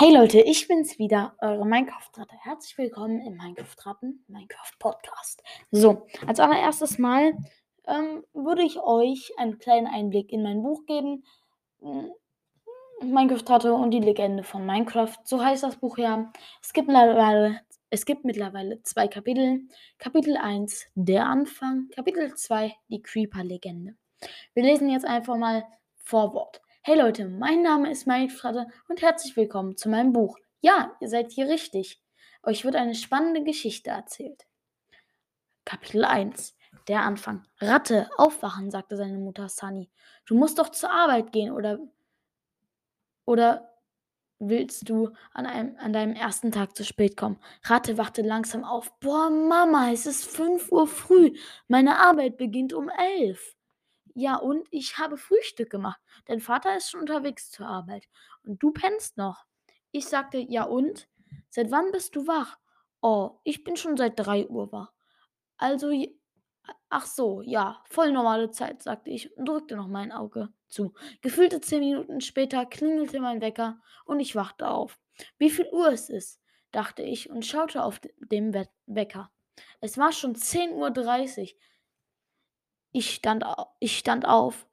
Hey Leute, ich bin's wieder, eure Minecraft-Ratte. Herzlich willkommen im Minecraft-Ratten Minecraft-Podcast. So, als allererstes Mal ähm, würde ich euch einen kleinen Einblick in mein Buch geben. Hm, Minecraft-Ratte und die Legende von Minecraft. So heißt das Buch ja. Es gibt mittlerweile, es gibt mittlerweile zwei Kapitel. Kapitel 1, der Anfang. Kapitel 2, die Creeper-Legende. Wir lesen jetzt einfach mal Vorwort. Hey Leute, mein Name ist Minecraft und herzlich willkommen zu meinem Buch. Ja, ihr seid hier richtig. Euch wird eine spannende Geschichte erzählt. Kapitel 1. Der Anfang. Ratte, aufwachen, sagte seine Mutter Sunny. Du musst doch zur Arbeit gehen oder oder willst du an, einem, an deinem ersten Tag zu spät kommen? Ratte wachte langsam auf. Boah, Mama, es ist 5 Uhr früh. Meine Arbeit beginnt um 11. Ja, und ich habe Frühstück gemacht. Dein Vater ist schon unterwegs zur Arbeit. Und du pennst noch. Ich sagte, ja und? Seit wann bist du wach? Oh, ich bin schon seit drei Uhr wach. Also, ach so, ja, voll normale Zeit, sagte ich und drückte noch mein Auge zu. Gefühlte zehn Minuten später klingelte mein Wecker und ich wachte auf. Wie viel Uhr es ist, dachte ich und schaute auf den Wecker. Es war schon 10.30 Uhr. Ich stand, ich stand auf,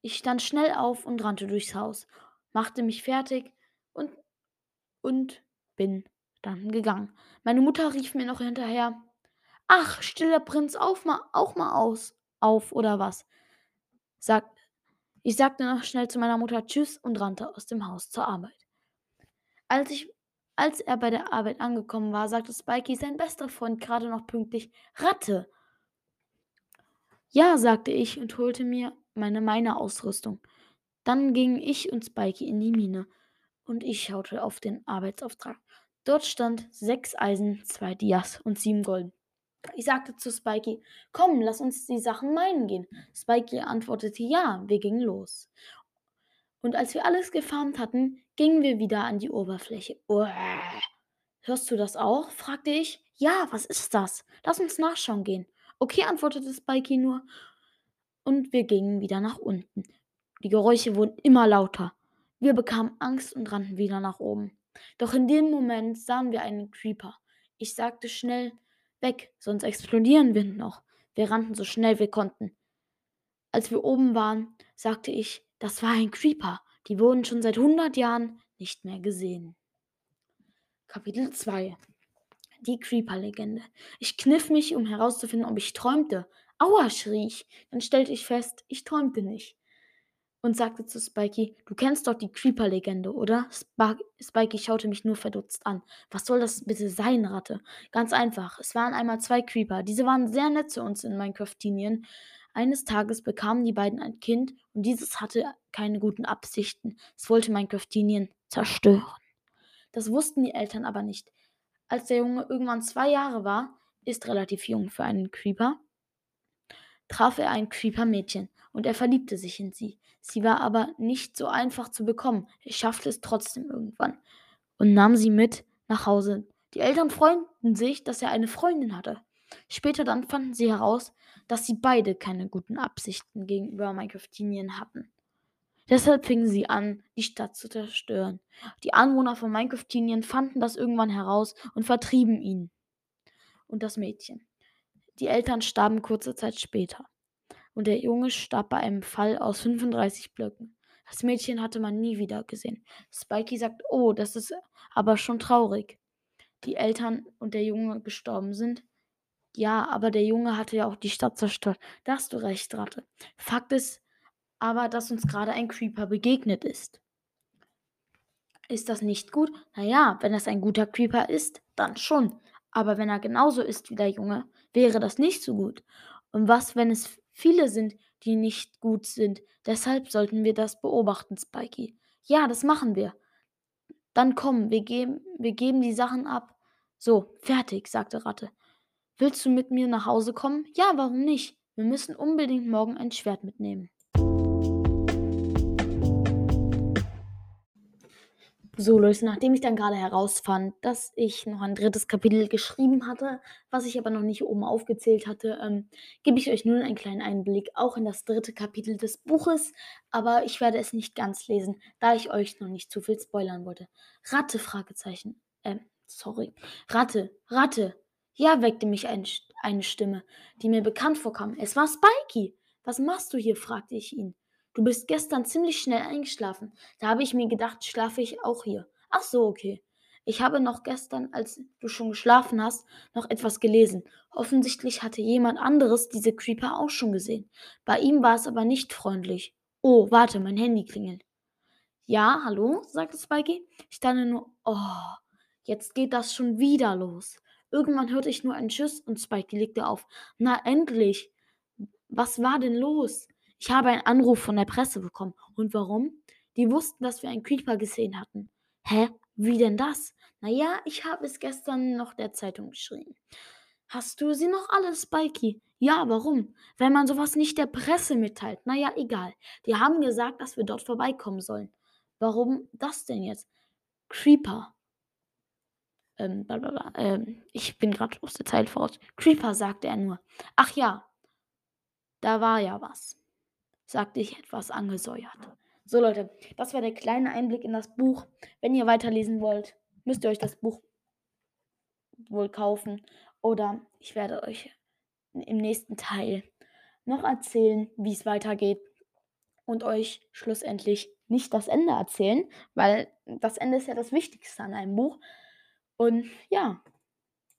ich stand schnell auf und rannte durchs Haus, machte mich fertig und, und bin dann gegangen. Meine Mutter rief mir noch hinterher, ach, stiller Prinz, auf mal, auch mal aus, auf oder was? Sag, ich sagte noch schnell zu meiner Mutter Tschüss und rannte aus dem Haus zur Arbeit. Als, ich, als er bei der Arbeit angekommen war, sagte Spikey, sein bester Freund, gerade noch pünktlich, Ratte, ja, sagte ich und holte mir meine Miner-Ausrüstung. Dann gingen ich und Spikey in die Mine und ich schaute auf den Arbeitsauftrag. Dort stand sechs Eisen, zwei Dias und sieben Gold. Ich sagte zu Spikey, komm, lass uns die Sachen meinen gehen. Spikey antwortete, ja, wir gingen los. Und als wir alles gefarmt hatten, gingen wir wieder an die Oberfläche. Uah. Hörst du das auch? fragte ich. Ja, was ist das? Lass uns nachschauen gehen. Okay, antwortete Spikey nur. Und wir gingen wieder nach unten. Die Geräusche wurden immer lauter. Wir bekamen Angst und rannten wieder nach oben. Doch in dem Moment sahen wir einen Creeper. Ich sagte schnell, weg, sonst explodieren wir noch. Wir rannten so schnell wir konnten. Als wir oben waren, sagte ich, das war ein Creeper. Die wurden schon seit 100 Jahren nicht mehr gesehen. Kapitel 2 die Creeper-Legende. Ich kniff mich, um herauszufinden, ob ich träumte. Aua, schrie ich. Dann stellte ich fest, ich träumte nicht. Und sagte zu Spikey, du kennst doch die Creeper-Legende, oder? Sp Spikey schaute mich nur verdutzt an. Was soll das bitte sein, Ratte? Ganz einfach. Es waren einmal zwei Creeper. Diese waren sehr nett zu uns in Minecraft-Tinien. Eines Tages bekamen die beiden ein Kind und dieses hatte keine guten Absichten. Es wollte Minecraft-Tinien zerstören. Das wussten die Eltern aber nicht. Als der Junge irgendwann zwei Jahre war, ist relativ jung für einen Creeper, traf er ein Creeper-Mädchen und er verliebte sich in sie. Sie war aber nicht so einfach zu bekommen. Er schaffte es trotzdem irgendwann und nahm sie mit nach Hause. Die Eltern freuten sich, dass er eine Freundin hatte. Später dann fanden sie heraus, dass sie beide keine guten Absichten gegenüber Minecraftinien hatten. Deshalb fingen sie an, die Stadt zu zerstören. Die Anwohner von Minecraft-Tinien fanden das irgendwann heraus und vertrieben ihn und das Mädchen. Die Eltern starben kurze Zeit später. Und der Junge starb bei einem Fall aus 35 Blöcken. Das Mädchen hatte man nie wieder gesehen. Spikey sagt, oh, das ist aber schon traurig. Die Eltern und der Junge gestorben sind. Ja, aber der Junge hatte ja auch die Stadt zerstört. Da hast du recht, Ratte. Fakt ist, aber dass uns gerade ein Creeper begegnet ist. Ist das nicht gut? Naja, wenn es ein guter Creeper ist, dann schon. Aber wenn er genauso ist wie der Junge, wäre das nicht so gut. Und was, wenn es viele sind, die nicht gut sind? Deshalb sollten wir das beobachten, Spikey. Ja, das machen wir. Dann komm, wir geben, wir geben die Sachen ab. So, fertig, sagte Ratte. Willst du mit mir nach Hause kommen? Ja, warum nicht? Wir müssen unbedingt morgen ein Schwert mitnehmen. So, Leute, nachdem ich dann gerade herausfand, dass ich noch ein drittes Kapitel geschrieben hatte, was ich aber noch nicht oben aufgezählt hatte, ähm, gebe ich euch nun einen kleinen Einblick auch in das dritte Kapitel des Buches, aber ich werde es nicht ganz lesen, da ich euch noch nicht zu viel spoilern wollte. Ratte, Fragezeichen. Ähm, sorry. Ratte, Ratte. Ja, weckte mich ein, eine Stimme, die mir bekannt vorkam. Es war Spikey. Was machst du hier? fragte ich ihn. Du bist gestern ziemlich schnell eingeschlafen. Da habe ich mir gedacht, schlafe ich auch hier. Ach so, okay. Ich habe noch gestern, als du schon geschlafen hast, noch etwas gelesen. Offensichtlich hatte jemand anderes diese Creeper auch schon gesehen. Bei ihm war es aber nicht freundlich. Oh, warte, mein Handy klingelt. Ja, hallo, sagte Spikey. Ich dachte nur, oh, jetzt geht das schon wieder los. Irgendwann hörte ich nur einen Schuss und Spikey legte auf. Na endlich. Was war denn los? Ich habe einen Anruf von der Presse bekommen. Und warum? Die wussten, dass wir einen Creeper gesehen hatten. Hä? Wie denn das? Naja, ich habe es gestern noch der Zeitung geschrieben. Hast du sie noch alle, Spikey? Ja, warum? Wenn man sowas nicht der Presse mitteilt. Naja, egal. Die haben gesagt, dass wir dort vorbeikommen sollen. Warum das denn jetzt? Creeper. Ähm, blablabla. Ähm, ich bin gerade aus der Zeit voraus. Creeper, sagte er nur. Ach ja, da war ja was sagte ich etwas angesäuert. So Leute, das war der kleine Einblick in das Buch. Wenn ihr weiterlesen wollt, müsst ihr euch das Buch wohl kaufen oder ich werde euch im nächsten Teil noch erzählen, wie es weitergeht und euch schlussendlich nicht das Ende erzählen, weil das Ende ist ja das Wichtigste an einem Buch. Und ja,